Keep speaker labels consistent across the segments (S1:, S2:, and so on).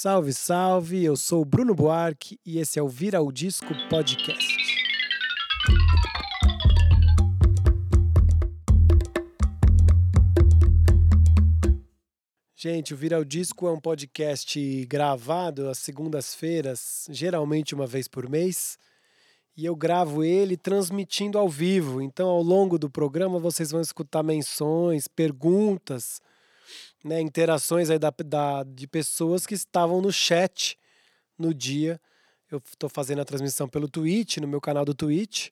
S1: Salve, salve! Eu sou Bruno Buarque e esse é o Vira o Disco Podcast. Gente, o Vira o Disco é um podcast gravado às segundas-feiras, geralmente uma vez por mês, e eu gravo ele transmitindo ao vivo. Então, ao longo do programa, vocês vão escutar menções, perguntas né, interações aí da, da, de pessoas que estavam no chat no dia. Eu estou fazendo a transmissão pelo Twitch, no meu canal do Twitch,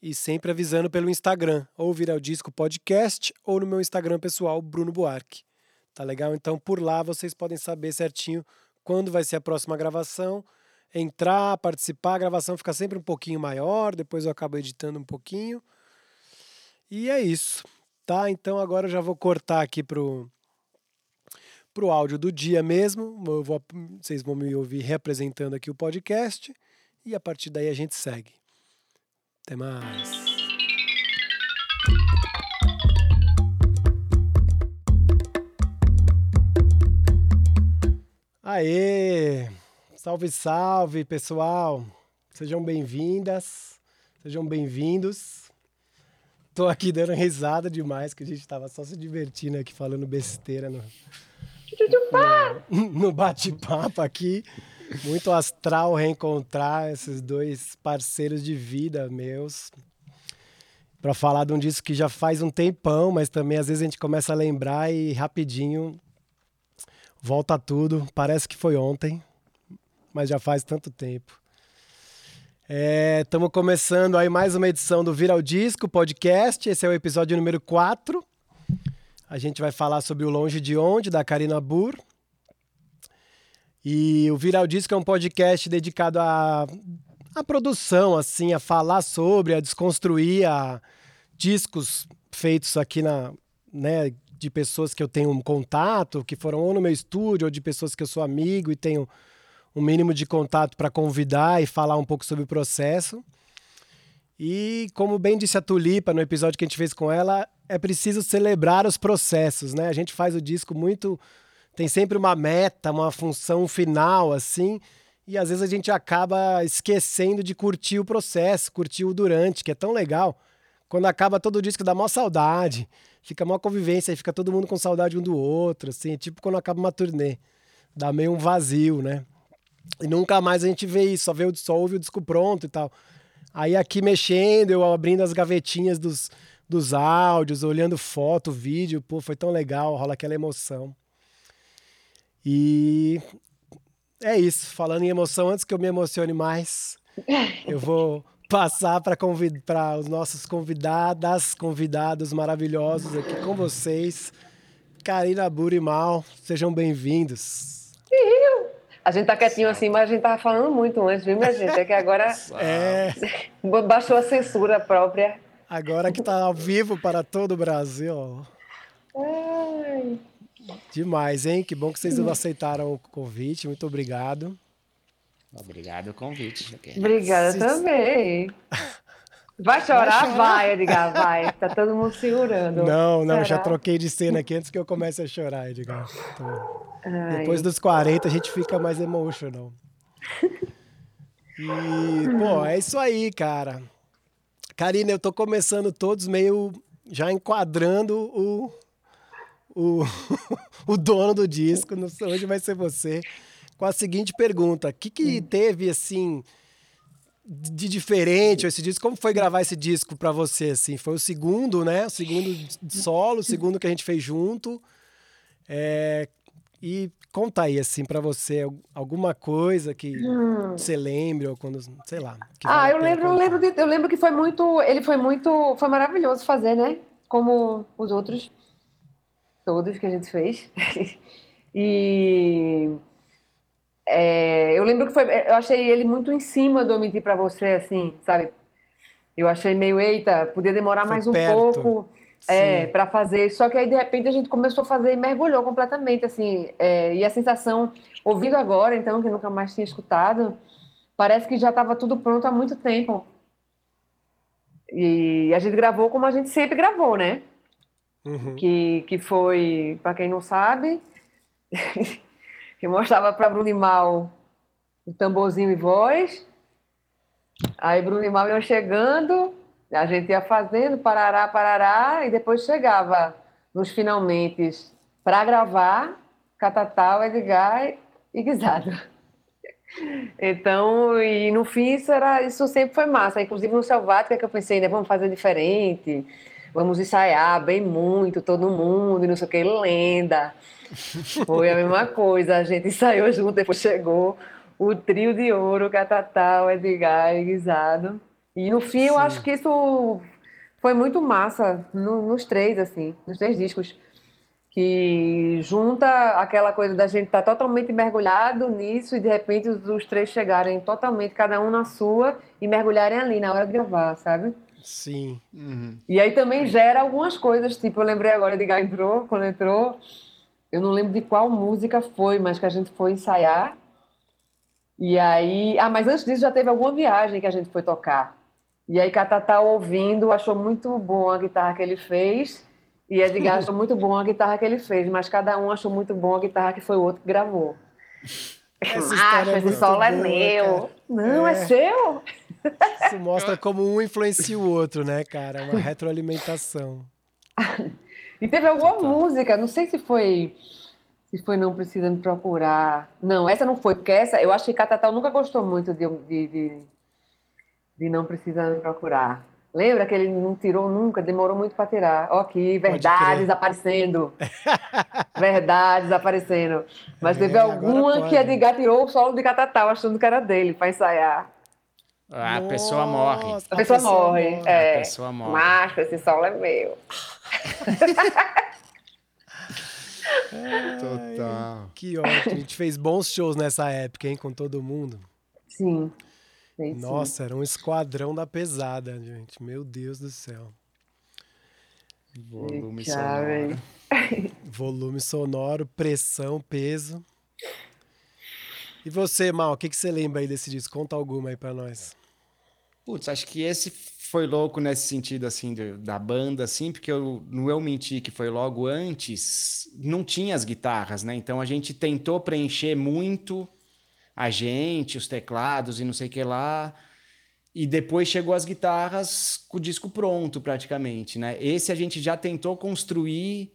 S1: e sempre avisando pelo Instagram, ou virar o disco podcast, ou no meu Instagram pessoal, Bruno Buarque. Tá legal? Então por lá vocês podem saber certinho quando vai ser a próxima gravação, entrar, participar, a gravação fica sempre um pouquinho maior, depois eu acabo editando um pouquinho. E é isso, tá? Então agora eu já vou cortar aqui pro para o áudio do dia mesmo. Vou, vocês vão me ouvir representando aqui o podcast e a partir daí a gente segue. Até mais. Aê! Salve, salve, pessoal! Sejam bem-vindas, sejam bem-vindos. Tô aqui dando risada demais, que a gente tava só se divertindo aqui falando besteira no, no bate-papo aqui. Muito astral reencontrar esses dois parceiros de vida meus. Para falar de um disco que já faz um tempão, mas também às vezes a gente começa a lembrar e rapidinho volta tudo. Parece que foi ontem, mas já faz tanto tempo. Estamos é, começando aí mais uma edição do Viral Disco Podcast. Esse é o episódio número 4. A gente vai falar sobre o Longe de Onde, da Karina Burr. E o Viral Disco é um podcast dedicado à, à produção, assim, a falar sobre, a desconstruir a discos feitos aqui na, né, de pessoas que eu tenho um contato, que foram ou no meu estúdio, ou de pessoas que eu sou amigo e tenho um mínimo de contato para convidar e falar um pouco sobre o processo. E como bem disse a Tulipa no episódio que a gente fez com ela, é preciso celebrar os processos, né? A gente faz o disco muito. Tem sempre uma meta, uma função final, assim, e às vezes a gente acaba esquecendo de curtir o processo, curtir o durante, que é tão legal. Quando acaba todo o disco dá maior saudade, fica uma convivência, fica todo mundo com saudade um do outro, assim, tipo quando acaba uma turnê. Dá meio um vazio, né? E nunca mais a gente vê isso, só, vê, só ouve o disco pronto e tal. Aí aqui mexendo, eu abrindo as gavetinhas dos, dos áudios, olhando foto, vídeo, pô, foi tão legal, rola aquela emoção. E é isso, falando em emoção, antes que eu me emocione mais, eu vou passar para convid os nossos convidadas, convidados maravilhosos aqui com vocês. Karina Burimal, sejam bem-vindos.
S2: A gente tá quietinho assim, mas a gente tava falando muito antes, viu, minha gente? É que agora é... baixou a censura própria.
S1: Agora que está ao vivo para todo o Brasil. Ai. Demais, hein? Que bom que vocês aceitaram o convite. Muito obrigado.
S3: Obrigado o convite.
S2: Obrigada também. Vai chorar? Vai, vai, Edgar, vai. Tá todo mundo segurando.
S1: Não, não, Será? já troquei de cena aqui antes que eu comece a chorar, Edgar. Então, depois dos 40 a gente fica mais emotional. E, pô, é isso aí, cara. Karina, eu tô começando todos meio já enquadrando o, o, o dono do disco, não sei, hoje vai ser você, com a seguinte pergunta: o que, que hum. teve assim de diferente esse disco? Como foi gravar esse disco para você? Assim, foi o segundo, né? O segundo solo, o segundo que a gente fez junto. É, e conta aí, assim, para você alguma coisa que hum. você lembre, ou quando, sei lá.
S2: ah, eu lembro, eu lembro, de, eu lembro que foi muito, ele foi muito, foi maravilhoso fazer, né? Como os outros, todos que a gente fez. e é, eu lembro que foi, eu achei ele muito em cima do Mentir para Você, assim, sabe? Eu achei meio, eita, podia demorar foi mais um perto. pouco é, para fazer. Só que aí, de repente, a gente começou a fazer e mergulhou completamente, assim. É, e a sensação, ouvindo agora, então, que nunca mais tinha escutado, parece que já estava tudo pronto há muito tempo. E a gente gravou como a gente sempre gravou, né? Uhum. Que, que foi, para quem não sabe, que mostrava para Bruno Mal o tamborzinho e voz. Aí Bruno Mal iam chegando, a gente ia fazendo, parará, parará, e depois chegava nos finalmente para gravar Catatal, Edgar e Guisado. Então, e no fim, isso, era, isso sempre foi massa. Inclusive no Selvática, que eu pensei, né, vamos fazer diferente, vamos ensaiar bem muito, todo mundo, e não sei o que, lenda. Foi a mesma coisa, a gente ensaiou junto, depois chegou o trio de ouro, Catatal, Edgar e Guisado. E no fim, Sim. eu acho que isso foi muito massa, no, nos três, assim, nos três discos que junta aquela coisa da gente estar tá totalmente mergulhado nisso e de repente os, os, três chegarem totalmente, cada um na sua, e mergulharem ali na hora de gravar, sabe?
S1: Sim.
S2: Uhum. E aí também gera algumas coisas, tipo, eu lembrei agora de Guy entrou, quando entrou, eu não lembro de qual música foi, mas que a gente foi ensaiar. E aí. Ah, mas antes disso já teve alguma viagem que a gente foi tocar. E aí Catatá ouvindo, achou muito boa a guitarra que ele fez. E Edgar achou muito bom a guitarra que ele fez, mas cada um achou muito bom a guitarra que foi o outro que gravou.
S1: Essa ah, é esse solo é meu.
S2: Cara. Não, é. é seu?
S1: Isso mostra como um influencia o outro, né, cara? Uma retroalimentação.
S2: e teve alguma Total. música, não sei se foi se foi Não Precisa Me Procurar. Não, essa não foi, porque essa, eu acho que Catatal nunca gostou muito de, de, de, de Não Precisa Me Procurar. Lembra que ele não tirou nunca, demorou muito para tirar. Ó, aqui, verdades aparecendo. verdades aparecendo. Mas é, teve alguma que Edgar tirou o solo de Catatal, achando que era dele, para ensaiar.
S3: Ah, a pessoa morre.
S2: A, pessoa, a pessoa morre. morre. É.
S3: A pessoa morre.
S2: Macho, esse solo é meu.
S1: Total. Que ótimo. A gente fez bons shows nessa época, hein, com todo mundo.
S2: Sim.
S1: Nossa, era um esquadrão da pesada, gente. Meu Deus do céu.
S3: Volume sonoro.
S1: Volume sonoro, pressão, peso. E você, Mal, o que, que você lembra aí desse disco? Conta alguma aí pra nós.
S3: Putz, acho que esse foi louco nesse sentido, assim, de, da banda, assim, porque eu, no Eu Menti, que foi logo antes, não tinha as guitarras, né? Então a gente tentou preencher muito a gente, os teclados e não sei o que lá. E depois chegou as guitarras com o disco pronto, praticamente, né? Esse a gente já tentou construir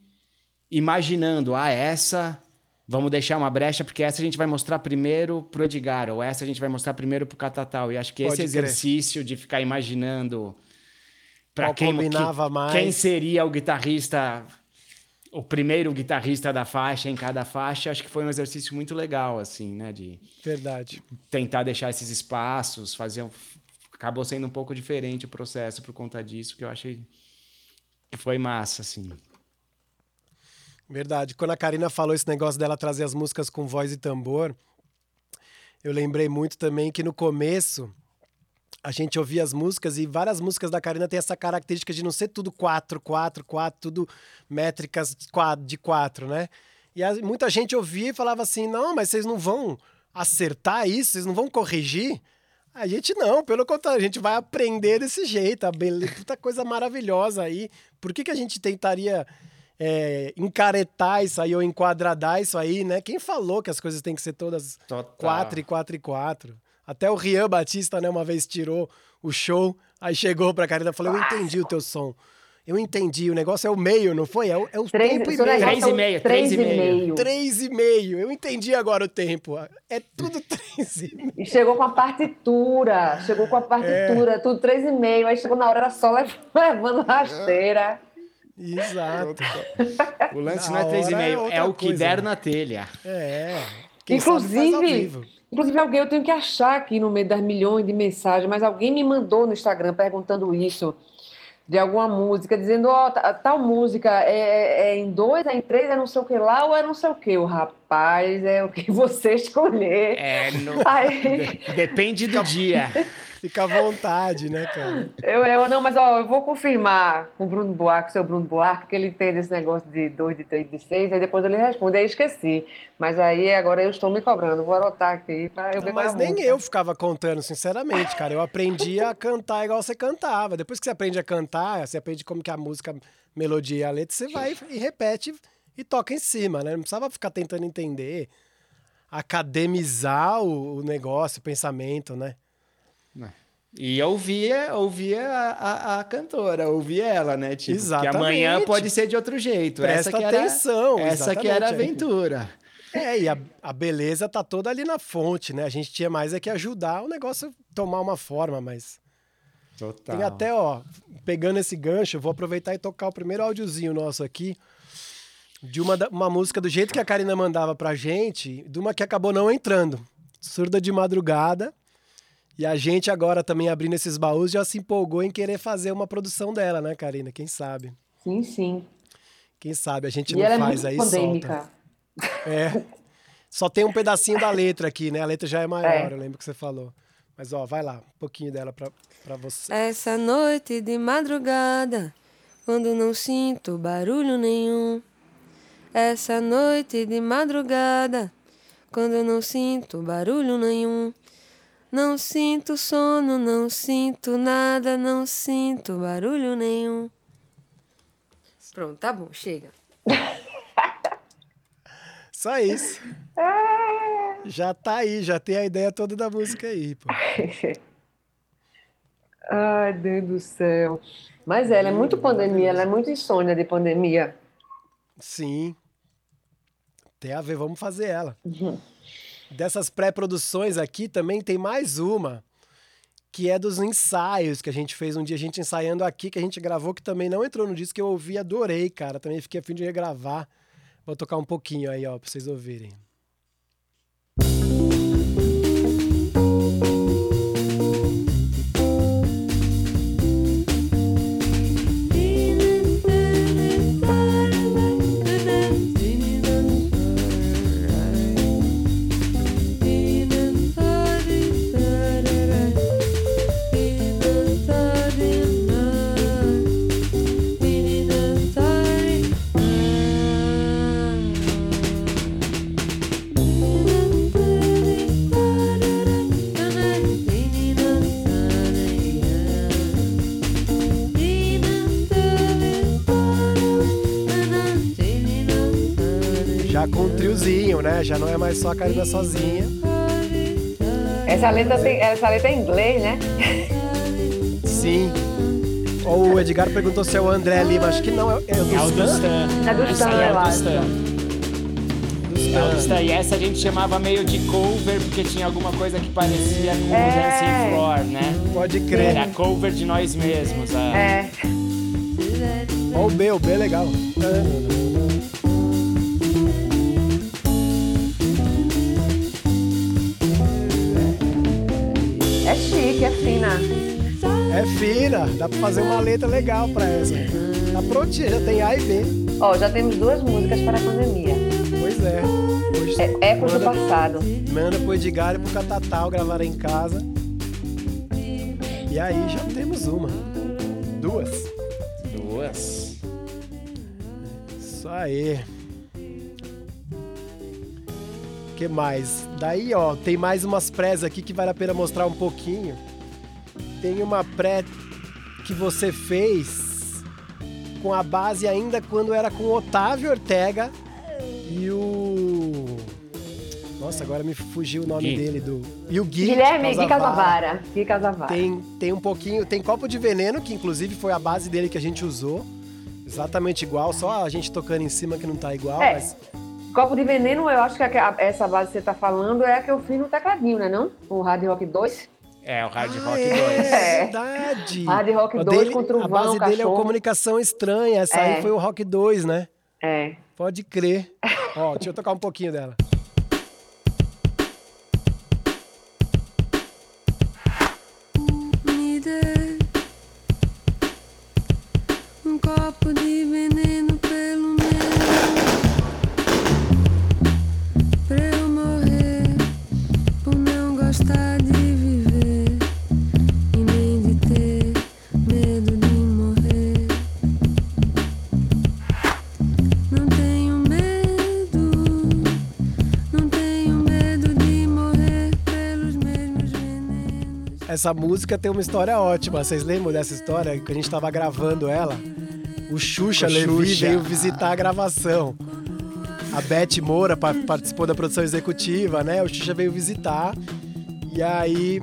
S3: imaginando, ah, essa vamos deixar uma brecha, porque essa a gente vai mostrar primeiro pro Edgar, ou essa a gente vai mostrar primeiro pro Catatal. E acho que Pode esse crer. exercício de ficar imaginando para quem,
S1: combinava
S3: que,
S1: mais.
S3: quem seria o guitarrista o primeiro guitarrista da faixa em cada faixa, acho que foi um exercício muito legal, assim, né? De
S1: Verdade.
S3: tentar deixar esses espaços, fazer. Acabou sendo um pouco diferente o processo por conta disso, que eu achei que foi massa, assim.
S1: Verdade. Quando a Karina falou esse negócio dela trazer as músicas com voz e tambor, eu lembrei muito também que no começo a gente ouvia as músicas e várias músicas da Karina tem essa característica de não ser tudo 4, 4, 4, tudo métricas de 4, né? E a, muita gente ouvia e falava assim: não, mas vocês não vão acertar isso, vocês não vão corrigir. A gente não, pelo contrário, a gente vai aprender desse jeito, a beleza, puta coisa maravilhosa aí. Por que, que a gente tentaria é, encaretar isso aí ou enquadradar isso aí, né? Quem falou que as coisas têm que ser todas Total. 4 e 4 e 4? Até o Rian Batista, né, uma vez tirou o show, aí chegou pra Karina e falou: Eu entendi o teu som. Eu entendi, o negócio é o meio, não foi? É o, é o três, tempo e meio.
S3: Três e meio, três e meio.
S1: Três e meio. Eu entendi agora o tempo. É tudo três e meio.
S2: E chegou com a partitura, chegou com a partitura, é. tudo três e meio. Aí chegou na hora, era só levando rasteira.
S1: Exato.
S3: O lance na não é três e meio, é, é o que coisa, der né? na telha.
S1: É.
S2: Quem Inclusive, Inclusive, alguém eu tenho que achar aqui no meio das milhões de mensagens, mas alguém me mandou no Instagram perguntando isso de alguma música, dizendo, ó, oh, tal música é, é, é, em dois, é em três, é não sei o que lá, ou é não sei o que. O rapaz é o que você escolher.
S3: É, no... Aí... depende do dia.
S1: Fica à vontade, né, cara?
S2: Eu, eu, não, mas ó, eu vou confirmar com o Bruno Buarque, o seu Bruno Buarque, que ele entende esse negócio de 2, de 3, de 6, aí depois ele responde, aí esqueci. Mas aí agora eu estou me cobrando, vou anotar aqui pra eu ver
S1: Mas nem eu ficava contando, sinceramente, cara. Eu aprendi a cantar igual você cantava. Depois que você aprende a cantar, você aprende como que a música, melodia e a letra, você vai e repete e toca em cima, né? Não precisava ficar tentando entender. academizar o, o negócio, o pensamento, né?
S3: É. E ouvia, ouvia a, a, a, cantora, ouvia ela, né? Tipo, Exatamente. que amanhã pode ser de outro jeito.
S1: Presta essa que era, atenção.
S3: Essa que era a aventura.
S1: É, e a, a beleza tá toda ali na fonte, né? A gente tinha mais é que ajudar o negócio a tomar uma forma, mas. Total. Tem até, ó, pegando esse gancho, vou aproveitar e tocar o primeiro áudiozinho nosso aqui de uma, uma música do jeito que a Karina mandava pra gente, de uma que acabou não entrando. Surda de madrugada. E a gente agora também abrindo esses baús já se empolgou em querer fazer uma produção dela, né, Karina? Quem sabe?
S2: Sim, sim.
S1: Quem sabe a gente e não ela faz é muito aí pandêmica. solta. É. Só tem um pedacinho da letra aqui, né? A letra já é maior, é. eu lembro que você falou. Mas ó, vai lá, um pouquinho dela pra, pra você.
S4: Essa noite de madrugada, quando não sinto barulho nenhum. Essa noite de madrugada, quando não sinto barulho nenhum. Não sinto sono, não sinto nada, não sinto barulho nenhum. Pronto, tá bom, chega.
S1: Só isso. já tá aí, já tem a ideia toda da música aí, pô.
S2: Ai, Deus do céu. Mas ela é muito pandemia, ela é muito insônia de pandemia.
S1: Sim. Tem a ver, vamos fazer ela. Uhum. Dessas pré-produções aqui também tem mais uma, que é dos ensaios que a gente fez um dia, a gente ensaiando aqui, que a gente gravou, que também não entrou no disco, que eu ouvi adorei, cara. Também fiquei a fim de regravar. Vou tocar um pouquinho aí, ó, pra vocês ouvirem. Né? Já não é mais só a Karina sozinha.
S2: Essa letra, tem, essa letra é em inglês, né?
S1: Sim. O Edgar perguntou se é o André Lima. Acho que não, é, é o do, é
S3: o do Stan.
S2: É do Stan, é eu acho.
S3: É Stan. E essa a gente chamava meio de cover, porque tinha alguma coisa que parecia com é. o Dancing Floor, né?
S1: Pode crer.
S3: Era cover de nós mesmos.
S2: É. é.
S1: Ó o B, o B é legal.
S2: é
S1: É fina, dá pra fazer uma letra legal pra essa. Tá prontinha, já tem A e B.
S2: Ó, já temos duas músicas para a pandemia.
S1: Pois é.
S2: Hoje, é Ecos do passado.
S1: Manda pro Edgar e pro Catatal gravar em casa. E aí já temos uma. Duas.
S3: Duas.
S1: Isso aí que mais? Daí, ó, tem mais umas prés aqui que vale a pena mostrar um pouquinho. Tem uma pré que você fez com a base ainda quando era com o Otávio Ortega e o. Nossa, agora me fugiu o nome Gui. dele do. E o Gui.
S2: Guilherme Gui Casavara. Gui Casavara.
S1: Tem, tem um pouquinho. Tem Copo de Veneno, que inclusive foi a base dele que a gente usou. Exatamente igual, só a gente tocando em cima que não tá igual, é. mas
S2: Copo de Veneno, eu acho que a, essa base que você está falando é a que eu fiz no tecladinho, né não? O Hard Rock 2.
S3: É, o Hard ah, Rock 2.
S1: É, verdade.
S2: Hard Rock 2 dele, contra o A
S1: base
S2: dele
S1: é o Comunicação Estranha. Essa é. aí foi o Rock 2, né?
S2: É.
S1: Pode crer. Ó, deixa eu tocar um pouquinho dela. Essa música tem uma história ótima. Vocês lembram dessa história? Que a gente tava gravando ela. O Xuxa o Levi Xuxa. veio visitar a gravação. a Beth Moura participou da produção executiva, né? O Xuxa veio visitar. E aí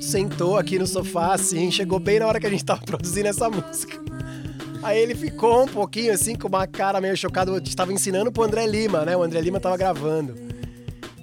S1: sentou aqui no sofá, assim, chegou bem na hora que a gente tava produzindo essa música. Aí ele ficou um pouquinho assim, com uma cara meio chocada. Eu estava ensinando pro André Lima, né? O André Lima tava gravando.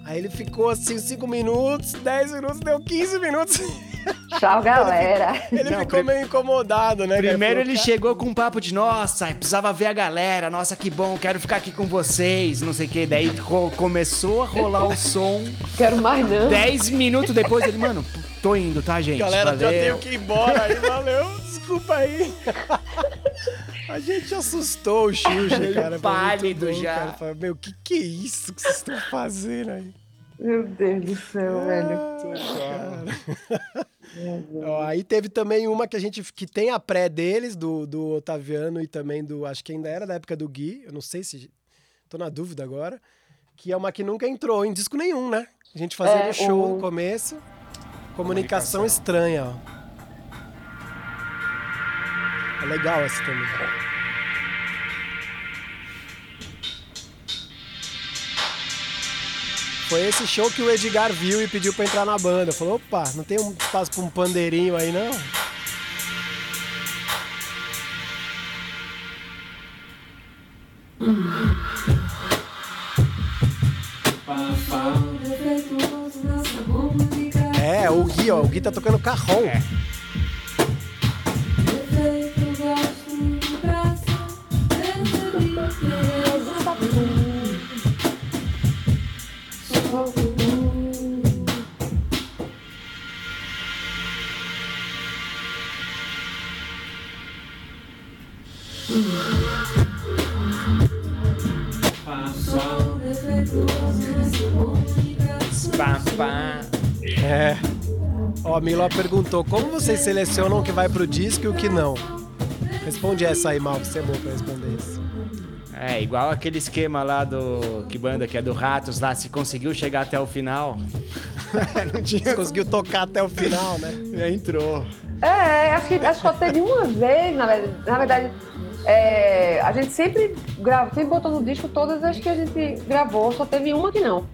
S1: Aí ele ficou assim 5 minutos, 10 minutos, deu 15 minutos.
S2: Tchau, galera.
S1: Ele, ele
S3: Não,
S1: ficou meio incomodado, né?
S3: Primeiro ele chegou com um papo de, nossa, precisava ver a galera, nossa, que bom, quero ficar aqui com vocês, não sei o que. Daí começou a rolar o som.
S2: Quero mais não.
S3: Dez minutos depois ele, mano, tô indo, tá, gente?
S1: Galera, valeu. já tenho que ir embora aí, valeu, desculpa aí. A gente assustou o Xuxa, cara.
S3: Pálido bom, já.
S1: Cara. Meu, que que é isso que vocês estão fazendo aí?
S2: Meu Deus do céu, ah,
S1: velho. Ó, aí teve também uma que a gente que tem a pré deles, do, do Otaviano e também do. Acho que ainda era da época do Gui. Eu não sei se. Tô na dúvida agora. Que é uma que nunca entrou em disco nenhum, né? A gente fazia é, show o... no começo. Comunicação, Comunicação estranha, ó. É legal essa também. Foi esse show que o Edgar viu e pediu pra entrar na banda. Falou, opa, não tem um espaço pra um pandeirinho aí, não? É, o Gui, ó, o Gui tá tocando carrom. É. É. Ó, a Miló perguntou: como vocês selecionam o que vai pro disco e o que não? Responde essa aí, Mal, você é bom pra responder isso.
S3: É, igual aquele esquema lá do. Que banda que é do Ratos lá, se conseguiu chegar até o final.
S1: não tinha. conseguiu tocar até o final, né?
S3: Já entrou.
S2: É, acho que, acho que só teve uma vez, na verdade. Na verdade é, a gente sempre grava, sempre botou no disco todas as que a gente gravou, só teve uma que não.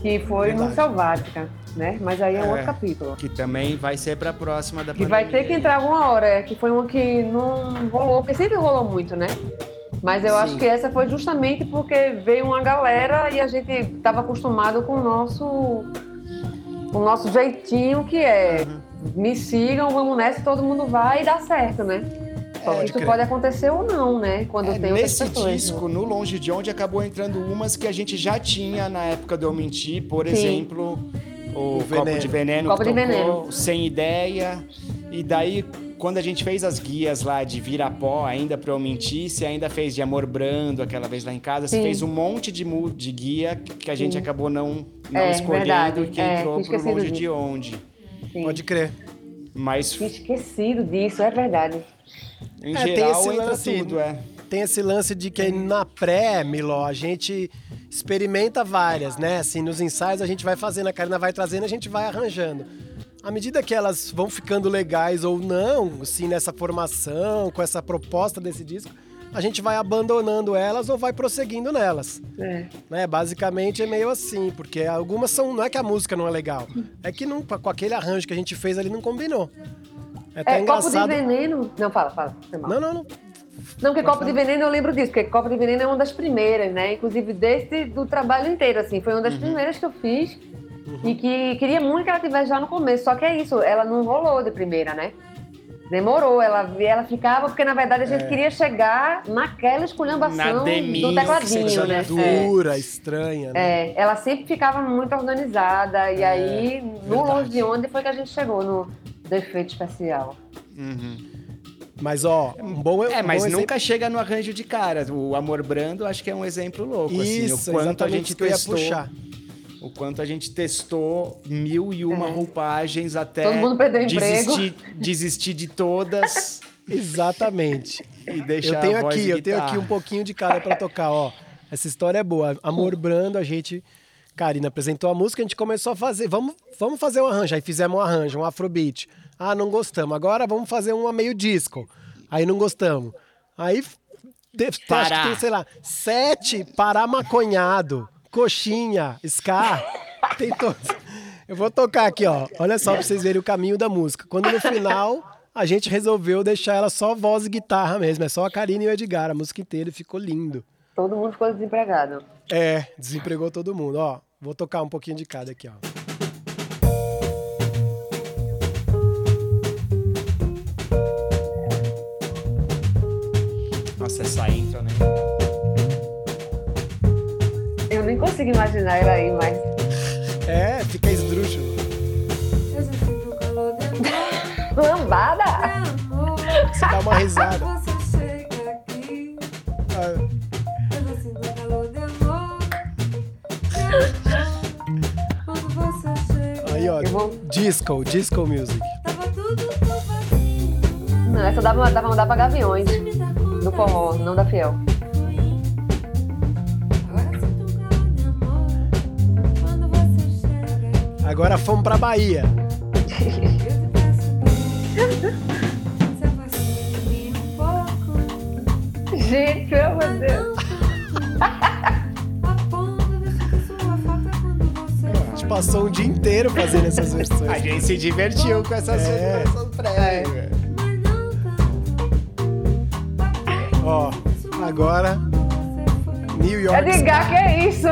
S2: Que foi Verdade. no Selvática, né? Mas aí é, é outro capítulo.
S3: Que também vai ser pra próxima da
S2: Que vai ter que entrar alguma hora, é, que foi uma que não rolou, porque sempre rolou muito, né? Mas eu Sim. acho que essa foi justamente porque veio uma galera e a gente estava acostumado com o nosso, o nosso jeitinho que é uhum. me sigam, vamos nessa, todo mundo vai e dá certo, né? Pode Isso crer. pode acontecer ou não, né? Quando é, tem
S3: Nesse disco, no Longe de Onde, acabou entrando umas que a gente já tinha na época do Eu Mentir, por Sim. exemplo, o, o Copo de Veneno,
S2: Copo de
S3: tocou,
S2: veneno.
S3: Sem Ideia. E daí, quando a gente fez as guias lá de Virapó, ainda para Eu Mentir, você ainda fez de Amor Brando, aquela vez lá em casa, Sim. você fez um monte de, de guia que a gente Sim. acabou não, não é, escolhendo verdade. que é, entrou pro Longe de Onde.
S1: Pode crer.
S3: Mas...
S2: Tinha esquecido disso, é verdade.
S3: Em é, geral, tem esse lance, tudo, é.
S1: Tem esse lance de que na pré, Miló, a gente experimenta várias, né? Assim, nos ensaios a gente vai fazendo, a Karina vai trazendo, a gente vai arranjando. À medida que elas vão ficando legais ou não, assim, nessa formação, com essa proposta desse disco, a gente vai abandonando elas ou vai prosseguindo nelas. É. Né? Basicamente é meio assim, porque algumas são. Não é que a música não é legal, é que não, com aquele arranjo que a gente fez ali não combinou.
S2: É, até é engraçado. Copo de veneno. Não, fala, fala.
S1: Não, não, não.
S2: Não, porque Copo de Veneno eu lembro disso, porque Copo de Veneno é uma das primeiras, né? Inclusive desse do trabalho inteiro, assim. Foi uma das uhum. primeiras que eu fiz uhum. e que queria muito que ela tivesse já no começo. Só que é isso, ela não rolou de primeira, né? Demorou, ela, ela ficava, porque na verdade a gente é. queria chegar naquela esculhambação do tecladinho, né?
S1: Dura, é. estranha. Né?
S2: É, ela sempre ficava muito organizada, e é, aí, no longe de onde foi que a gente chegou, no, defeito especial.
S3: Uhum.
S1: Mas, ó, um bom
S3: É,
S1: um
S3: mas
S1: bom
S3: nunca chega no arranjo de cara. O Amor Brando, acho que é um exemplo louco, Isso, assim. O quanto a gente testou. Puxar. O quanto a gente testou mil e uma é. roupagens até
S2: Todo mundo perdeu
S3: desistir, emprego. desistir de todas.
S1: Exatamente.
S3: E deixar
S1: eu tenho aqui, eu tenho aqui um pouquinho de cada para tocar, ó. Essa história é boa. Amor Brando, a gente Karina apresentou a música, a gente começou a fazer, vamos, vamos fazer um arranjo. Aí fizemos um arranjo, um afrobeat. Ah, não gostamos. Agora vamos fazer uma meio disco. Aí não gostamos. Aí Deve, acho que tem, sei lá, sete para maconhado, coxinha, ska. Tem todos. Eu vou tocar aqui, ó. Olha só pra vocês verem o caminho da música. Quando no final a gente resolveu deixar ela só voz e guitarra mesmo. É só a Karine e o Edgar, a música inteira, e ficou lindo.
S2: Todo mundo ficou desempregado.
S1: É, desempregou todo mundo. Ó, vou tocar um pouquinho de cada aqui, ó.
S3: Nossa, essa intro, né?
S2: Eu nem consigo imaginar ela aí, mas.
S1: É, fica esdrúxulo.
S2: Lambada!
S1: Você dá uma risada. Ah, Aí, ó,
S2: Eu vou-
S1: disco, disco music.
S2: Não, essa dava, dava mandar pra gaviões do forró, não da fiel.
S1: Agora fomos pra Bahia.
S2: Gente, pelo amor de Deus.
S1: A gente passou um dia inteiro fazendo essas
S3: A
S1: versões.
S3: gente se divertiu com essas
S1: É.
S3: essas prévias.
S1: Ó, agora New York.
S2: Edgar, que é isso?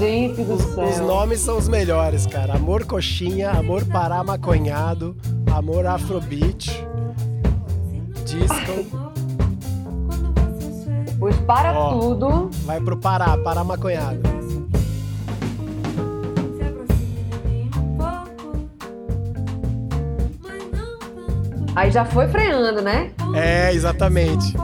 S2: Gente do
S1: Os
S2: céu.
S1: nomes são os melhores, cara. Amor coxinha, amor pará maconhado, amor afrobeat, disco.
S2: Os para
S1: Ó.
S2: tudo.
S1: Vai pro Pará, Pará maconhado.
S2: Aí já foi freando, né?
S1: É, exatamente.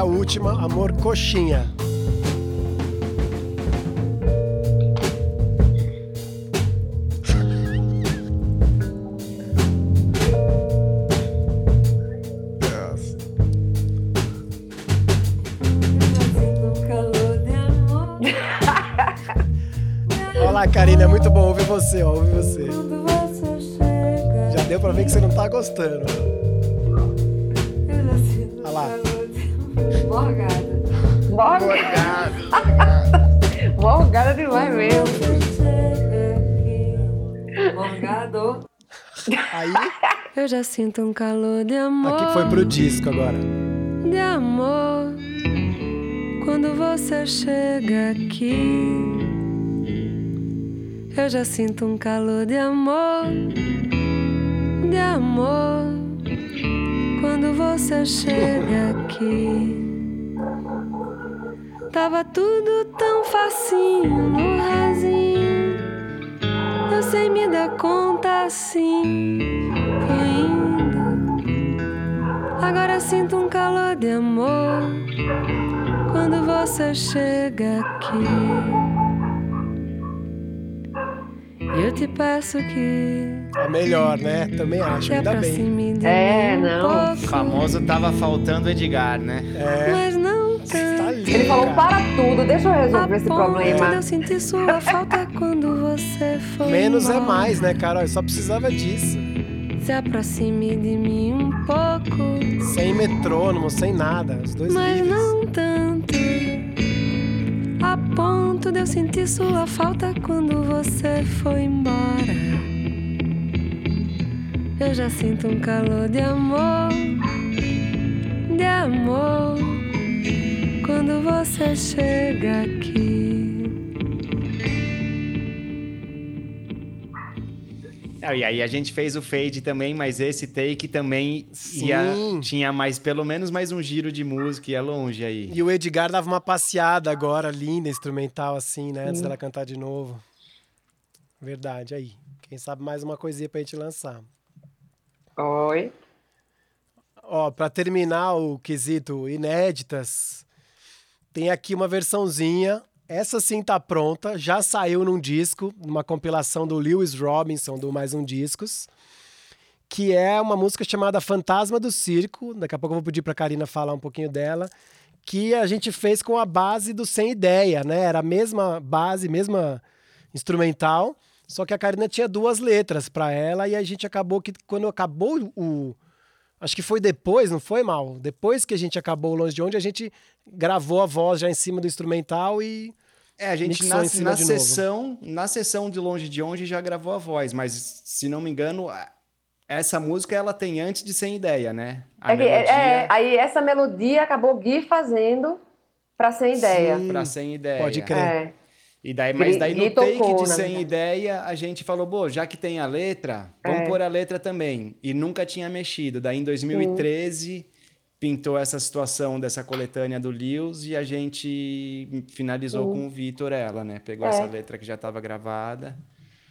S1: A última, amor coxinha. Olha lá, Karine, é muito bom ouvir você, ó, ouvir você. Já deu pra ver que você não tá gostando.
S2: Morgada. Morgada. Morgada demais mesmo.
S4: Morgado.
S1: Aí,
S4: Eu já sinto um calor de amor.
S1: aqui foi pro disco agora.
S4: de amor quando você chega aqui. Eu já sinto um calor de amor, de amor quando você chega aqui. Tava tudo tão facinho no rasinho. Eu sem me dar conta assim, fui indo. Agora sinto um calor de amor quando você chega aqui. Eu te peço que
S1: A melhor, né? Também acho, ainda bem.
S2: É,
S4: mim um
S2: não.
S3: O famoso tava faltando Edgar, né?
S1: É, lindo,
S2: Ele falou para tudo, deixa eu resolver esse
S4: A ponto de
S2: problema.
S4: eu sentir sua falta quando você foi
S1: Menos é
S4: embora.
S1: mais, né, Carol? Eu só precisava disso.
S4: Se aproxime de mim um pouco,
S1: Sem metrônomo, sem nada. Os dois
S4: mas
S1: livres.
S4: não tanto. A ponto de eu sentir sua falta quando você foi embora. Eu já sinto um calor de amor, de amor, quando você chega aqui.
S3: É, e aí a gente fez o fade também, mas esse take também
S1: Sim.
S3: ia, tinha mais, pelo menos mais um giro de música, ia longe aí.
S1: E o Edgar dava uma passeada agora, linda, instrumental, assim, né? Antes dela cantar de novo. Verdade, aí. Quem sabe mais uma coisinha pra gente lançar.
S2: Oi.
S1: Ó, pra terminar o quesito inéditas, tem aqui uma versãozinha. Essa sim tá pronta, já saiu num disco, numa compilação do Lewis Robinson, do Mais Um Discos. que é uma música chamada Fantasma do Circo. Daqui a pouco eu vou pedir para a Karina falar um pouquinho dela. Que a gente fez com a base do Sem Ideia, né? Era a mesma base, mesma instrumental, só que a Karina tinha duas letras para ela e a gente acabou que quando acabou o acho que foi depois, não foi mal? Depois que a gente acabou Longe de Onde, a gente gravou a voz já em cima do instrumental e
S3: é, a gente na, na sessão, na sessão de Longe de Onde já gravou a voz, mas se não me engano, essa música ela tem antes de Sem Ideia, né?
S2: É, que, melodia... é, aí essa melodia acabou Gui fazendo para Sem Ideia.
S3: Para Sem Ideia.
S1: Pode crer. É.
S3: E daí, mas daí no take tocou, de Sem Ideia, a gente falou, pô, já que tem a letra, vamos é. pôr a letra também. E nunca tinha mexido. Daí em 2013 Sim. pintou essa situação dessa coletânea do Lewis e a gente finalizou Sim. com o Vitor ela, né? Pegou é. essa letra que já estava gravada.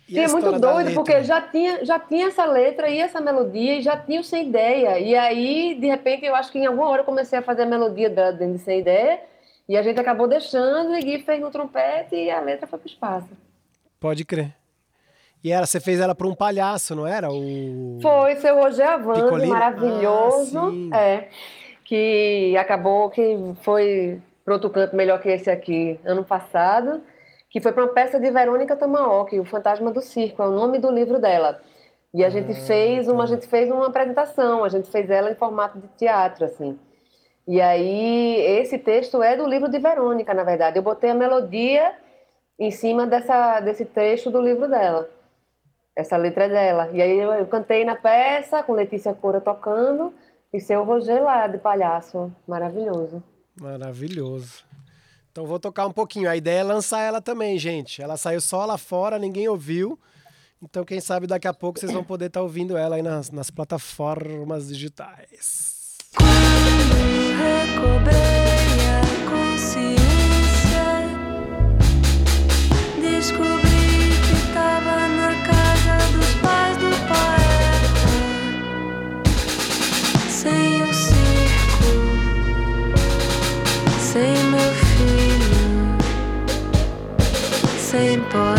S2: E é muito doido, porque já tinha, já tinha essa letra e essa melodia e já tinha o Sem Ideia. E aí, de repente, eu acho que em alguma hora eu comecei a fazer a melodia da, dentro de Sem Ideia e a gente acabou deixando e Gui fez no trompete e a letra foi pro espaço.
S1: Pode crer. E era, você fez ela para um palhaço, não era? O...
S2: Foi, seu Roger Avandi, maravilhoso. Ah, é, que acabou que foi para outro canto melhor que esse aqui ano passado que foi para uma peça de Verônica Tamaoki, O Fantasma do Circo, é o nome do livro dela. E a gente ah, fez uma, a gente fez uma apresentação, a gente fez ela em formato de teatro, assim. E aí esse texto é do livro de Verônica, na verdade. Eu botei a melodia em cima dessa desse trecho do livro dela. Essa letra é dela. E aí eu, cantei na peça com Letícia Cora tocando e seu Roger lá de palhaço, maravilhoso.
S1: Maravilhoso. Então vou tocar um pouquinho. A ideia é lançar ela também, gente. Ela saiu só lá fora, ninguém ouviu. Então, quem sabe daqui a pouco vocês vão poder estar tá ouvindo ela aí nas, nas plataformas digitais. Sem meu filho sem poeta,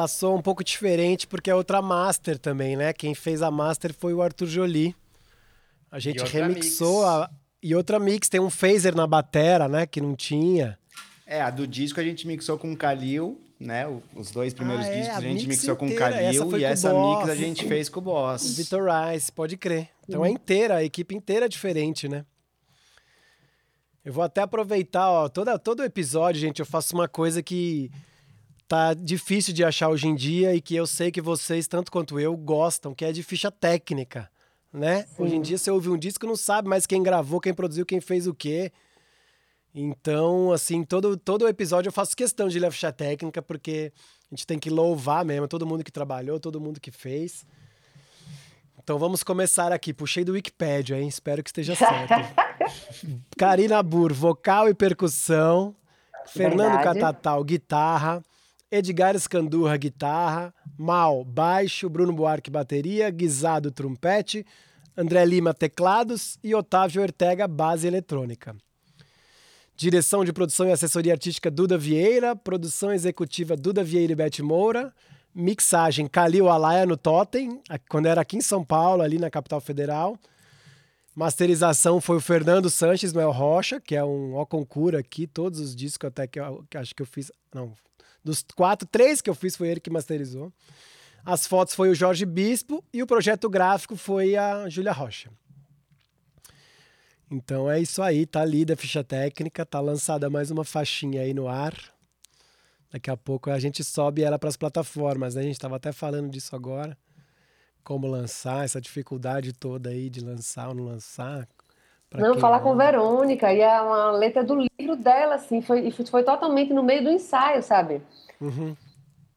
S1: ela soa um pouco diferente porque é outra master também, né? Quem fez a master foi o Arthur Jolie. A gente remixou a... e outra mix, tem um phaser na batera, né, que não tinha.
S3: É, a do disco a gente mixou com o Kalil, né? Os dois primeiros ah, é, discos a, a gente mixou inteira. com o Kalil e essa mix a gente fez com o Boss.
S1: Vitor Rice, pode crer. Então é uhum. é inteira, a equipe inteira é diferente, né? Eu vou até aproveitar, ó, toda, todo episódio, gente, eu faço uma coisa que tá difícil de achar hoje em dia e que eu sei que vocês, tanto quanto eu, gostam, que é de ficha técnica, né? Sim. Hoje em dia você ouve um disco e não sabe mais quem gravou, quem produziu, quem fez o quê. Então, assim, todo, todo episódio eu faço questão de ler a ficha técnica, porque a gente tem que louvar mesmo todo mundo que trabalhou, todo mundo que fez. Então vamos começar aqui. Puxei do Wikipedia, hein? Espero que esteja certo. Karina Bur, vocal e percussão. Fernando Verdade. Catatal, guitarra. Edgar Escandurra, guitarra. Mal, baixo. Bruno Buarque, bateria. Guisado, trompete. André Lima, teclados. E Otávio Ortega, base eletrônica. Direção de produção e assessoria artística Duda Vieira. Produção executiva Duda Vieira e Beth Moura. Mixagem Calil Alaya no Totem, quando era aqui em São Paulo, ali na capital federal. Masterização foi o Fernando Sanches Mel Rocha, que é um ó concura aqui, todos os discos até que, eu, que acho que eu fiz. Não, dos quatro, três que eu fiz foi ele que masterizou. As fotos foi o Jorge Bispo e o projeto gráfico foi a Júlia Rocha. Então é isso aí, tá lida a ficha técnica, tá lançada mais uma faixinha aí no ar. Daqui a pouco a gente sobe ela para as plataformas, né? A gente estava até falando disso agora. Como lançar, essa dificuldade toda aí de lançar ou não lançar.
S2: Não, falar com Verônica, e é uma letra do livro dela, assim, foi, foi totalmente no meio do ensaio, sabe? Uhum.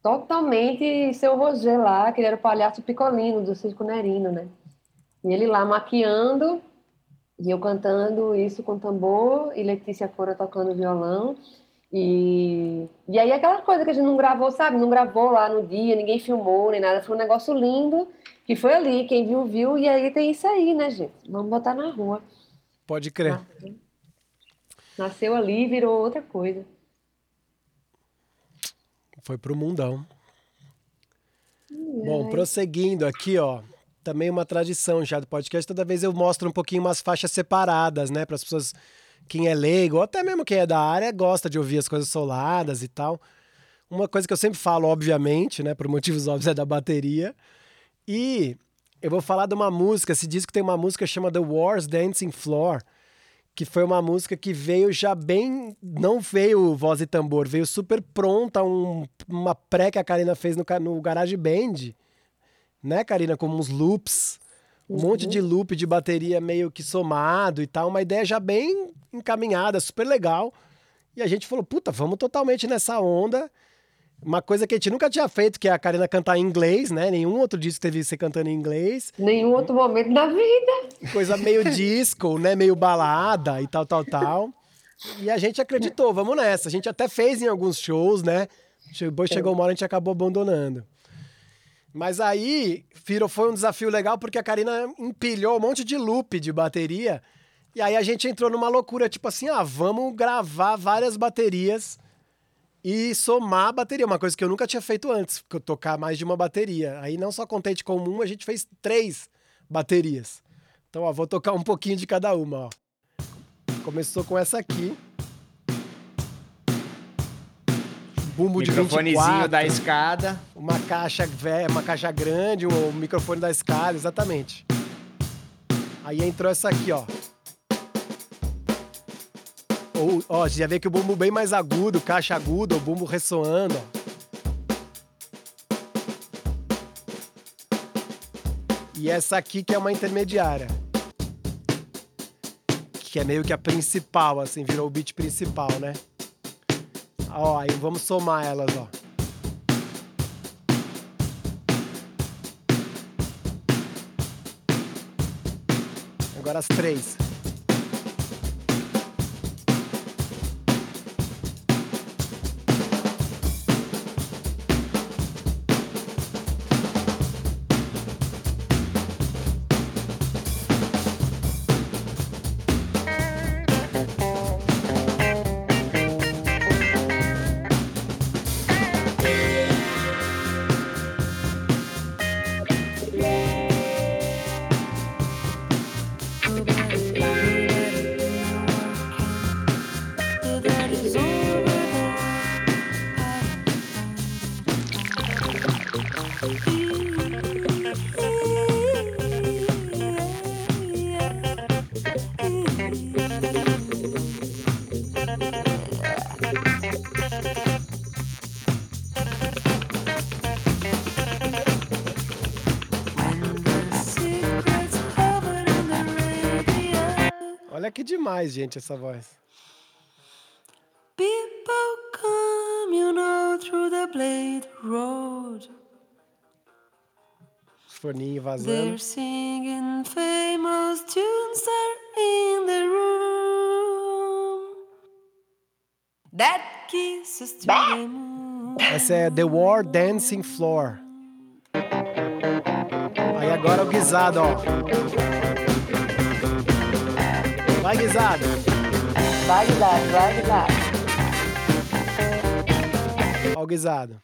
S2: Totalmente seu Roger lá, que ele era o palhaço picolino do Circo Nerino, né? E ele lá maquiando, e eu cantando isso com tambor, e Letícia Cora tocando violão. E, e aí aquela coisa que a gente não gravou, sabe? Não gravou lá no dia, ninguém filmou, nem nada. Foi um negócio lindo, que foi ali, quem viu, viu. E aí tem isso aí, né, gente? Vamos botar na rua.
S1: Pode crer.
S2: Nasceu, Nasceu ali e virou outra coisa.
S1: Foi pro mundão. Bom, prosseguindo aqui, ó. Também uma tradição já do podcast. Toda vez eu mostro um pouquinho umas faixas separadas, né? Para as pessoas quem é leigo, ou até mesmo quem é da área, gosta de ouvir as coisas soladas e tal. Uma coisa que eu sempre falo, obviamente, né, por motivos óbvios, é da bateria. E eu vou falar de uma música, esse disco tem uma música chamada The Wars Dancing Floor, que foi uma música que veio já bem. Não veio voz e tambor, veio super pronta, um, uma pré que a Karina fez no, no Garage Band, né, Karina? Com uns loops um uhum. monte de loop de bateria meio que somado e tal, uma ideia já bem encaminhada, super legal. E a gente falou, puta, vamos totalmente nessa onda. Uma coisa que a gente nunca tinha feito, que é a Karina cantar em inglês, né? Nenhum outro disco teve você cantando em inglês.
S2: Nenhum outro momento da vida.
S1: Coisa meio disco, né? Meio balada e tal, tal, tal. E a gente acreditou, vamos nessa. A gente até fez em alguns shows, né? Depois chegou uma hora a gente acabou abandonando. Mas aí virou, foi um desafio legal porque a Karina empilhou um monte de loop de bateria. E aí a gente entrou numa loucura, tipo assim, ah, vamos gravar várias baterias e somar a bateria, uma coisa que eu nunca tinha feito antes, tocar mais de uma bateria. Aí não só contente com uma, a gente fez três baterias. Então, ó, vou tocar um pouquinho de cada uma, ó. Começou com essa aqui. bumbo de 24.
S3: da escada.
S1: Uma caixa velha, uma caixa grande, o um microfone da escada, exatamente. Aí entrou essa aqui, ó. Ou, ó, você já vê que o bumbo bem mais agudo, caixa aguda, o bumbo ressoando, ó. E essa aqui que é uma intermediária. Que é meio que a principal, assim, virou o beat principal, né? Ó, aí vamos somar elas, ó. Agora as três. Demais, gente, essa voz.
S4: People come, you know, through the blade road.
S1: Forninho vazando.
S4: They're singing famous tunes there in the room. That kisses to the moon.
S1: Essa é The War Dancing Floor. Aí agora o guisado, ó. Vai, guisado.
S2: Vai, Guizado, vai, Guizado.
S1: Ó o guisado.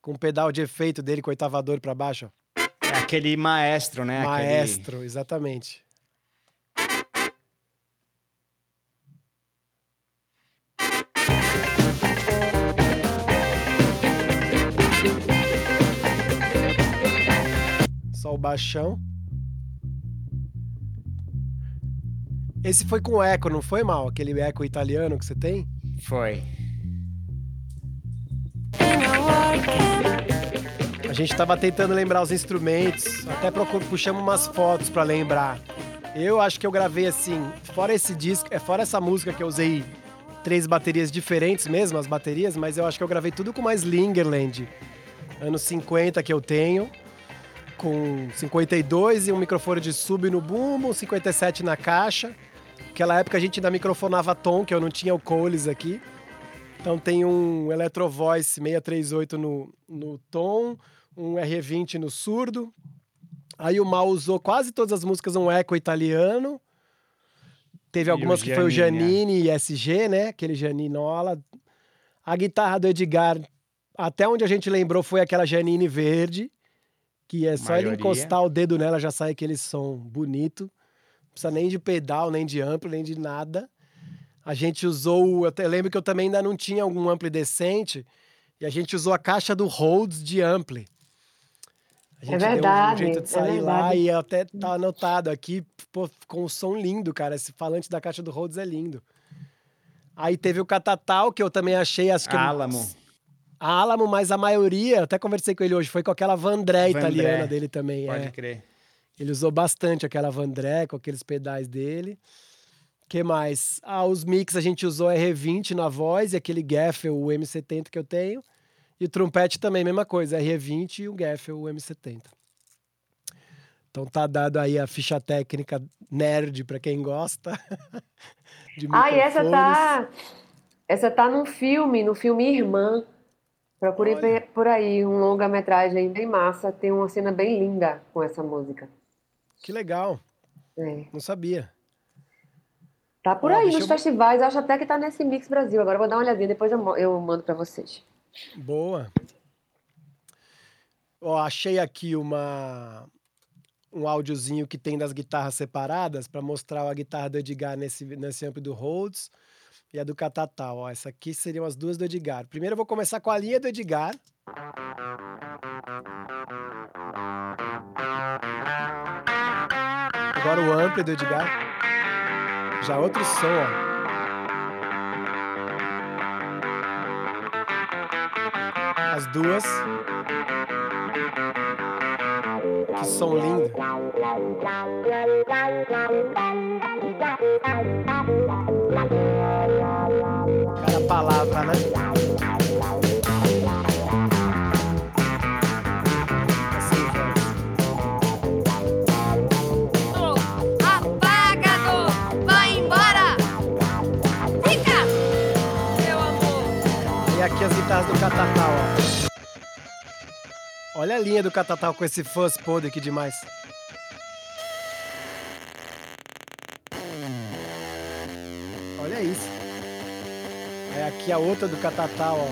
S1: Com o pedal de efeito dele com o oitavador pra baixo, ó.
S3: É aquele maestro, né? Aquele-
S1: Maestro, exatamente. Só o baixão. Esse foi com eco, não foi mal? Aquele eco italiano que você tem?
S3: Foi.
S4: A
S1: gente tava tentando lembrar os instrumentos, até puxamos umas fotos pra lembrar. Eu acho que eu gravei assim, fora esse disco, é fora essa música que eu usei três baterias diferentes mesmo, as baterias, mas eu acho que eu gravei tudo com mais Lingerland. Anos 50 que eu tenho, com 52 e um microfone de sub no bumbo, 57 na caixa. Naquela época a gente ainda microfonava tom, que eu não tinha o Coles aqui. Então tem um Electro Voice 638 no, no tom, um R20 no surdo. Aí o Mal usou quase todas as músicas um eco italiano. Teve algumas que foi o
S3: Giannini,
S1: Giannini e SG, né? Aquele Gianninola. A guitarra do Edgar, até onde a gente lembrou, foi aquela Giannini verde, que é só ele
S3: Maioria.
S1: encostar o dedo nela já sai aquele som bonito. Não precisa nem de pedal, nem de amplo, nem de nada. A gente usou, eu até lembro que eu também ainda não tinha algum ampli decente, e a gente usou a caixa do Rhodes de ampli. A gente deu
S2: verdade,
S1: um jeito de
S2: é
S1: sair lá
S2: verdade.
S1: e até tá anotado aqui, pô, ficou um som lindo, cara. Esse falante da caixa do Rhodes é lindo. Aí teve o Catatal, que eu também achei, acho que...
S3: Álamo.
S1: A Alamo, mas a maioria, até conversei com ele hoje, foi com aquela Vandré
S3: Vandré.
S1: italiana dele também.
S3: Pode
S1: é.
S3: crer.
S1: Ele usou bastante aquela Vandré com aqueles pedais dele. que mais? Ah, os mix a gente usou R20 na voz e aquele Gaffel, o M70 que eu tenho. E o trompete também, mesma coisa, R20 e o Gaffel, o M70. Então tá dado aí a ficha técnica nerd para quem gosta. de
S2: Ah, e essa tá. Essa tá num filme, no filme Irmã. Ver por aí, um longa-metragem bem massa. Tem uma cena bem linda com essa música.
S1: Que legal,
S2: É.
S1: não sabia.
S2: Tá por
S1: Ó,
S2: aí nos
S1: eu-
S2: festivais, acho até que tá nesse Mix Brasil. Agora vou dar uma olhadinha, depois eu, eu mando pra vocês.
S1: Boa. Ó, achei aqui uma um áudiozinho que tem das guitarras separadas para mostrar a guitarra do Edgar nesse nesse amp do Rhodes e a do Catatal. Ó, essa aqui seriam as duas do Edgar. Primeiro eu vou começar com a linha do Edgar. Agora o ampli do Edgar. Já outro som, ó. As duas. Que som lindo. Cada palavra, né? Olha a linha do Catatal com esse fuzz podre aqui demais. Olha isso. Aí aqui a outra do Catatal, ó.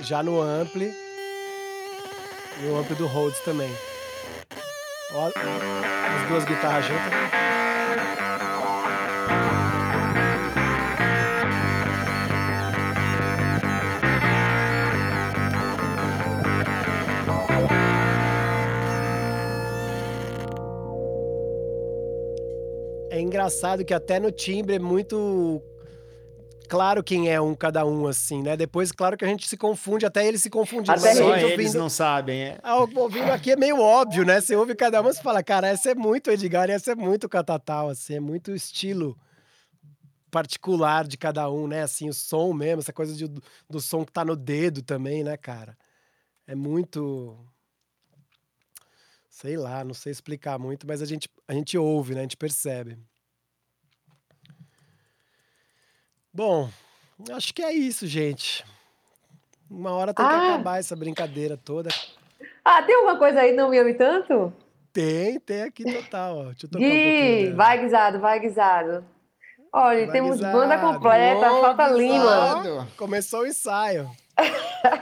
S1: Já no ampli. E o ampli do Rhodes também. Ó, as duas guitarras juntas. Engraçado que até no timbre é muito claro quem é um cada um, assim, né? Depois, claro que a gente se confunde, até ele se confundir.
S2: Até
S3: Só
S1: gente
S3: eles
S1: ouvindo,
S3: não sabem, é.
S1: ah, ouvindo aqui é meio óbvio, né? Você ouve cada uma e fala, cara, essa é muito Edgar essa é muito Catatal, assim, é muito estilo particular de cada um, né? Assim, o som mesmo, essa coisa de, do som que tá no dedo também, né, cara? É muito. Sei lá, não sei explicar muito, mas a gente, a gente ouve, né? A gente percebe. Bom, acho que é isso, gente. Uma hora tem que
S2: Ah.
S1: acabar essa brincadeira toda.
S2: Ah, tem alguma coisa aí, não me ame tanto?
S1: Tem, tem aqui total, ó. Deixa eu tocar um
S2: Gui,
S1: dela.
S2: vai guisado, vai guisado. Olha,
S1: Vai
S2: temos
S1: guisado.
S2: banda completa, falta
S3: guisado.
S2: Lima.
S1: Começou o ensaio.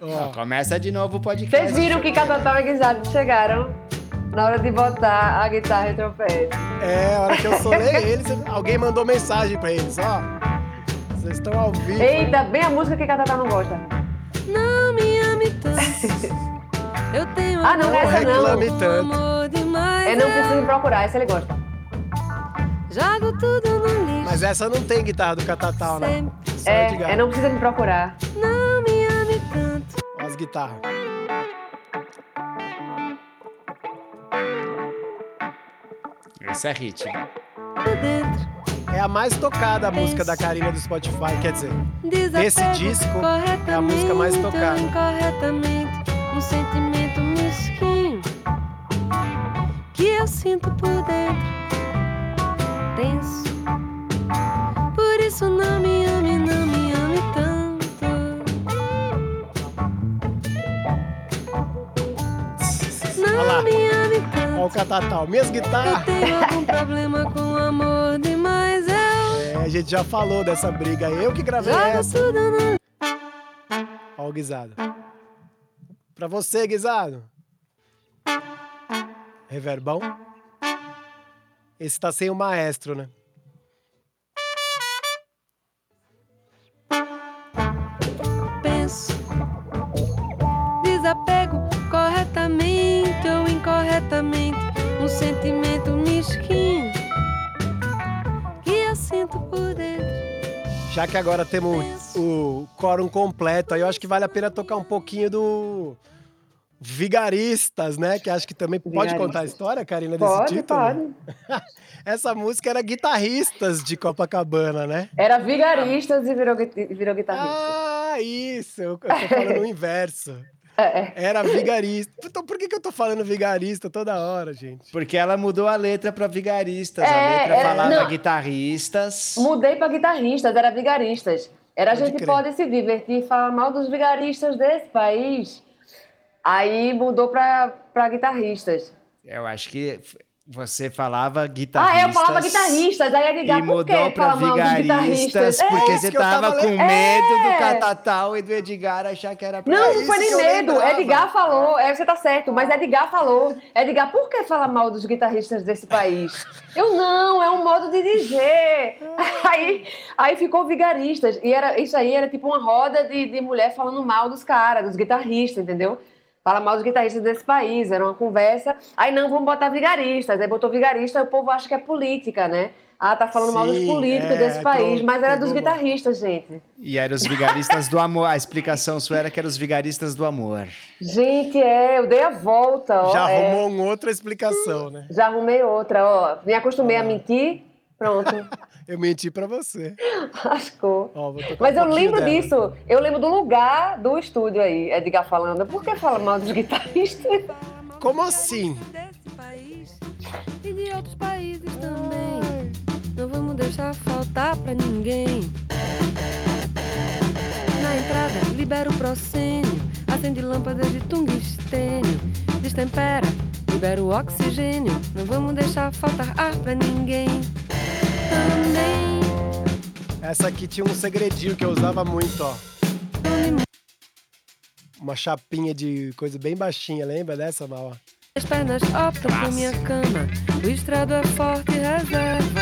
S1: Ó,
S3: Começa de novo o podcast.
S2: Vocês viram que Catatal e Guisado chegaram na hora de botar a guitarra e o trompete.
S1: é, a hora que eu solei eles, alguém mandou mensagem pra eles, ó. Vocês estão ao vivo.
S2: Eita, bem a música que Catatal não gosta.
S4: Não me ame tanto. Eu tenho
S2: Ah, não, essa não.
S1: reclame tanto.
S2: É não precisa me procurar, essa ele gosta.
S4: Jogo tudo no lixo.
S1: Mas essa não tem guitarra do Catatal, né?
S2: É, é não precisa me procurar.
S4: Não me ame tanto.
S1: As guitarras.
S3: Esse é hit.
S1: É a mais tocada a música da Karina do Spotify, quer dizer. Esse disco é a música mais tocada.
S4: Incorretamente, um sentimento mesquinho que eu sinto por dentro, tenso. Por isso não me
S1: o. Catatal. Minhas guitarras. É, a gente já falou dessa briga. Eu que gravei essa. Ó o Guisado. Pra você, Guisado. Reverbão. Esse tá sem o maestro, né? Já que agora temos o quórum completo, aí eu acho que vale a pena tocar um pouquinho do Vigaristas, né? Que acho que também pode contar a história, Karina, desse
S2: Pode,
S1: título.
S2: pode.
S1: Essa música era Guitarristas de Copacabana, né?
S2: Era vigaristas e virou, virou guitarrista.
S1: Ah, isso! Eu tô falando o inverso.
S2: É.
S1: Era vigarista. Então por que, que eu tô falando vigarista toda hora, gente?
S3: Porque ela mudou a letra pra vigaristas. a
S2: É,
S3: letra
S2: é,
S3: falava
S2: não.
S3: guitarristas.
S2: Mudei para guitarristas, era vigaristas. Era a
S1: Pode
S2: gente
S1: crer.
S2: pode se divertir e falar mal dos vigaristas desse país. Aí mudou para guitarristas.
S3: Eu acho que você falava
S2: Ah,
S3: guitarristas.
S2: eu falava guitarristas, aí ia ligar,
S3: E
S2: por que
S3: mudou pra
S2: falar mal dos
S3: vigaristas
S2: guitarristas? É,
S3: porque
S1: isso
S3: você tava,
S1: tava
S3: com medo do
S2: É.
S3: Catatal e do Edgar achar que era pra
S2: Não, não foi nem medo.
S3: lembrava.
S2: Edgar falou, é, você tá certo, mas Edgar falou. Edgar, por que falar mal dos guitarristas desse país? Eu não, é um modo de dizer. Aí, aí ficou vigaristas. E era, isso aí era tipo uma roda de, de mulher falando mal dos caras, dos guitarristas, entendeu? Fala mal dos guitarristas desse país, era uma conversa. Aí não, vamos botar vigaristas. Aí botou vigarista, o povo acha que é política, né? Ah, tá falando mal dos
S1: Sim,
S2: políticos
S1: é,
S2: desse país,
S1: pronto,
S2: mas era dos guitarristas, gente.
S3: E eram os vigaristas do amor. A explicação sua era que eram os vigaristas do amor.
S2: Gente, é, eu dei a volta, ó.
S1: Já
S2: é.
S1: arrumou uma outra explicação, né?
S2: Já arrumei outra, ó. Me acostumei a mentir, pronto.
S1: Eu menti pra você.
S2: Lascou.
S1: Ó,
S2: Mas
S1: um
S2: eu lembro
S1: dela.
S2: disso. Eu lembro do lugar do estúdio aí, Edgar falando. Por que fala mal dos guitarristas?
S1: Como assim?
S4: Desse país e de outros países também. Não vamos deixar faltar pra ninguém. Na entrada, libera o procênio. Acende lâmpadas de tungstênio. Destempera, libera o oxigênio. Não vamos deixar faltar ar pra ninguém. Também.
S1: Essa aqui tinha um segredinho que eu usava muito, ó. Uma chapinha de coisa bem baixinha, lembra dessa, Mal?
S4: As pernas optam por minha cama. O estrado é forte reserva.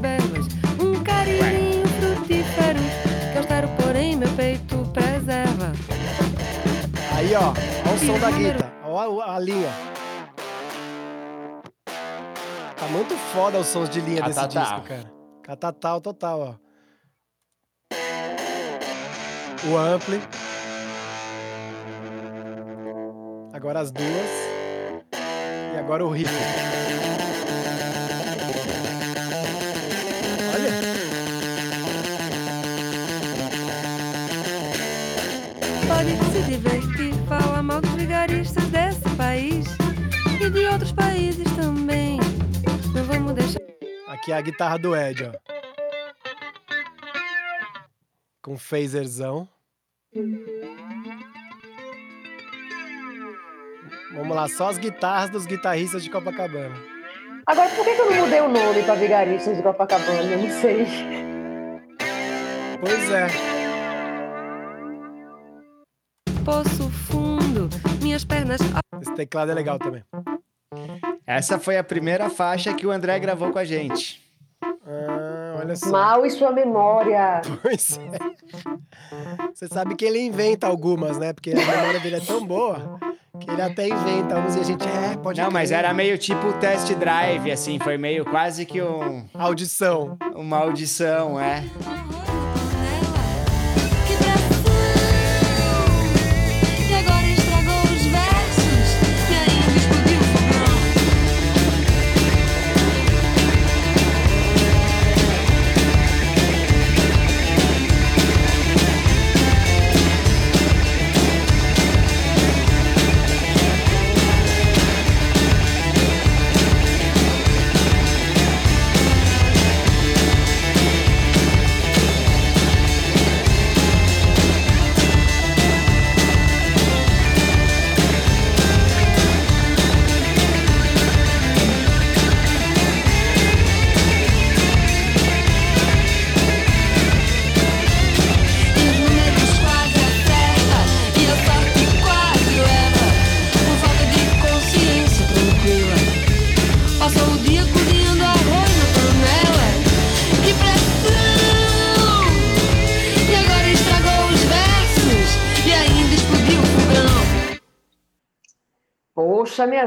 S4: Verbas, um carinho frutífero. Que austero, porém, meu peito preserva.
S1: Aí, ó, ó o som da guitarra, ó a, a linha. Tá muito foda os sons de linha desse disco, cara. Catatal total, ó. O ampli. Agora as duas. E agora o riff. Aqui é a guitarra do Ed, ó. Com phaserzão. Vamos lá, só as guitarras dos guitarristas de Copacabana.
S2: Agora, por que eu não mudei o nome para Vigaristas de Copacabana? Eu não sei.
S1: Pois é.
S4: Poço fundo, minhas pernas.
S1: Esse teclado é legal também.
S3: Essa foi a primeira faixa que o André gravou com a gente.
S1: Ah, olha só.
S2: Mal e sua memória.
S1: Pois é. Você sabe que ele inventa algumas, né? Porque a memória dele é tão boa que ele até inventa umas e a gente é, pode
S3: Não, mas
S1: crer.
S3: era meio tipo test drive, assim, foi meio quase que um,
S1: Audição.
S3: uma audição, é.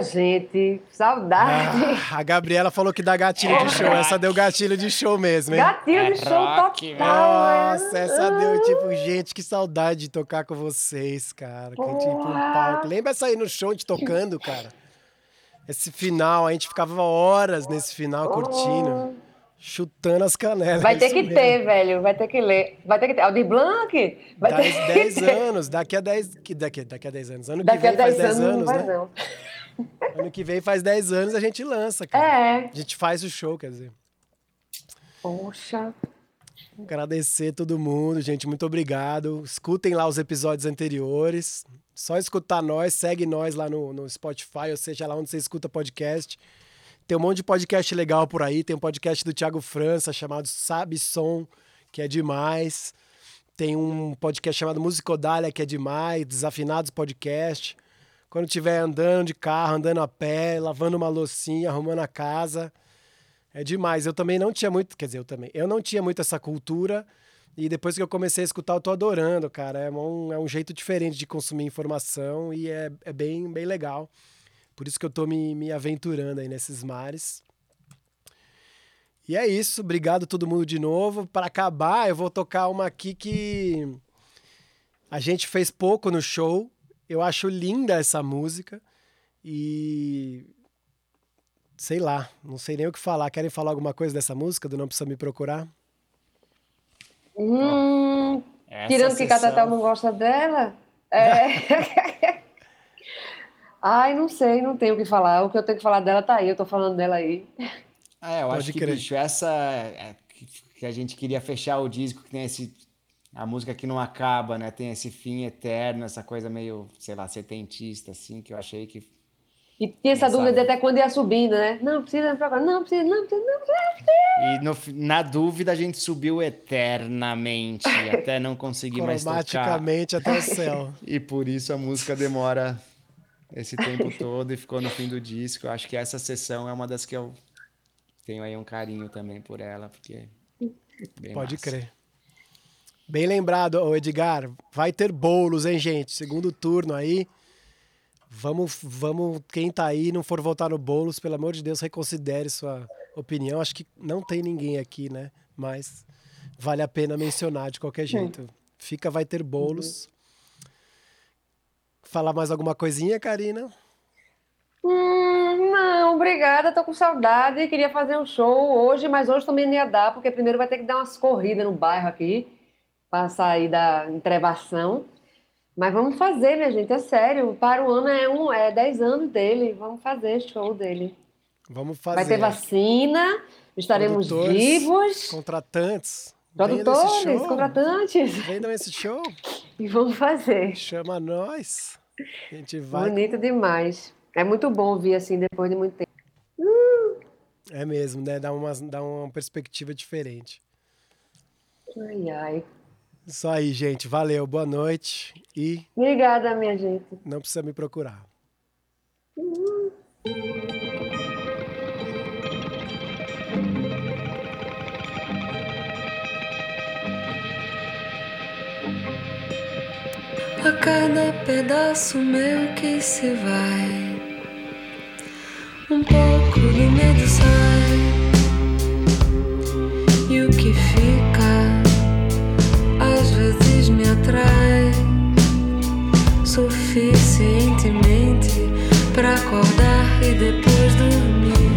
S2: Gente, saudade.
S1: Ah, a Gabriela falou que dá gatilho de show. Essa deu gatilho de show mesmo, hein?
S2: Gatilho de
S3: É
S2: show total.
S1: Nossa,
S2: né?
S1: essa deu tipo, gente, que saudade de tocar com vocês, cara. Que tipo um palco. Lembra sair no show de tocando, cara? Esse final, a gente ficava horas nesse final curtindo, chutando as canelas.
S2: Vai ter que
S1: mesmo.
S2: ter, velho. Vai ter que ler. Vai ter que ter. Aldir Blanc? Vai ter
S1: Dez,
S2: que
S1: 10
S2: ter.
S1: anos, daqui a 10. que- Daqui, daqui a 10 anos. Ano
S2: Daqui
S1: que
S2: a
S1: vem faz
S2: 10
S1: 10
S2: anos,
S1: anos,
S2: não vai,
S1: né?
S2: não.
S1: Ano que vem faz 10 anos a gente lança, cara.
S2: É.
S1: A gente faz o show, quer dizer.
S2: Poxa.
S1: Agradecer todo mundo, gente. Muito obrigado. Escutem lá os episódios anteriores. Só escutar nós, segue nós lá no, no Spotify, ou seja, lá onde você escuta podcast. Tem um monte de podcast legal por aí. Tem um podcast do Thiago França chamado Sabe Som, que é demais. Tem um podcast chamado Musicodália, que é demais. Desafinados Podcast. Quando estiver andando de carro, andando a pé, lavando uma loucinha, arrumando a casa. É demais. Eu também não tinha muito, quer dizer, eu também. Eu não tinha muito essa cultura. E depois que eu comecei a escutar, eu tô adorando, cara. É um, é um jeito diferente de consumir informação e é, é bem, bem legal. Por isso que eu tô me, me aventurando aí nesses mares. E é isso. Obrigado a todo mundo de novo. Para acabar, eu vou tocar uma aqui que a gente fez pouco no show. Eu acho linda essa música. E sei lá, não sei nem o que falar. Querem falar alguma coisa dessa música do Não Precisa Me Procurar?
S2: Hum,
S3: Essa
S2: tirando que
S3: sessão-
S2: Catatal não gosta dela. É. Ai, não sei, não tenho o que falar. O que eu tenho que falar dela tá aí, eu tô falando dela aí.
S3: É, eu
S1: Pode
S3: acho que, bicho, essa é, que, que a gente queria fechar o disco, que tem esse. A música que não acaba, né? Tem esse fim eterno, essa coisa meio, sei lá, setentista, assim, que eu achei que.
S2: E tinha essa dúvida de até quando ia subindo, né? Não precisa não precisa, não precisa, não precisa.
S3: E no na dúvida a gente subiu eternamente, até não conseguir mais tocar.
S1: Cromaticamente até o céu.
S3: E por isso a música demora esse tempo todo e ficou no fim do disco. Eu acho que essa sessão é uma das que eu tenho aí um carinho também por ela, porque. é bem
S1: Pode
S3: massa.
S1: crer. Bem lembrado, Edgar. Vai ter bolos, hein, gente? Segundo turno aí. Vamos, vamos. Quem tá aí e não for votar no bolos, pelo amor de Deus, reconsidere sua opinião. Acho que não tem ninguém aqui, né? Mas vale a pena mencionar de qualquer jeito. Fica, vai ter bolos. Falar mais alguma coisinha, Karina?
S2: Hum, não, obrigada, tô com saudade. Queria fazer um show hoje, mas hoje também não ia dar, porque primeiro vai ter que dar umas corridas no bairro aqui, para sair da entrevação. Mas vamos fazer, minha gente, é sério. Para o ano é, um, é 10 anos dele, vamos fazer show dele.
S1: Vamos fazer.
S2: Vai ter vacina, estaremos vivos.
S1: Contratantes.
S2: Produtores, contratantes.
S1: Vendam esse show.
S2: E vamos fazer.
S1: Chama nós. A gente vai.
S2: Bonito demais. É muito bom ouvir assim depois de muito tempo.
S1: Uh! É mesmo, né? Dá uma, dá uma perspectiva diferente.
S2: Ai, ai.
S1: Isso aí, gente. Valeu, boa noite e.
S2: Obrigada, minha gente.
S1: Não precisa me procurar.
S4: A cada pedaço meu que se vai, um pouco do medo sai, para acordar e depois dormir.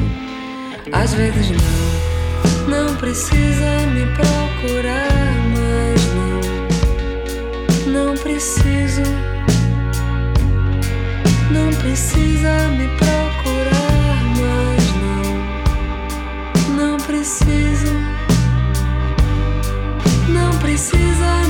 S4: Às vezes não, não precisa me procurar, mas não, não preciso, não precisa me procurar, mas não, não preciso, não precisa me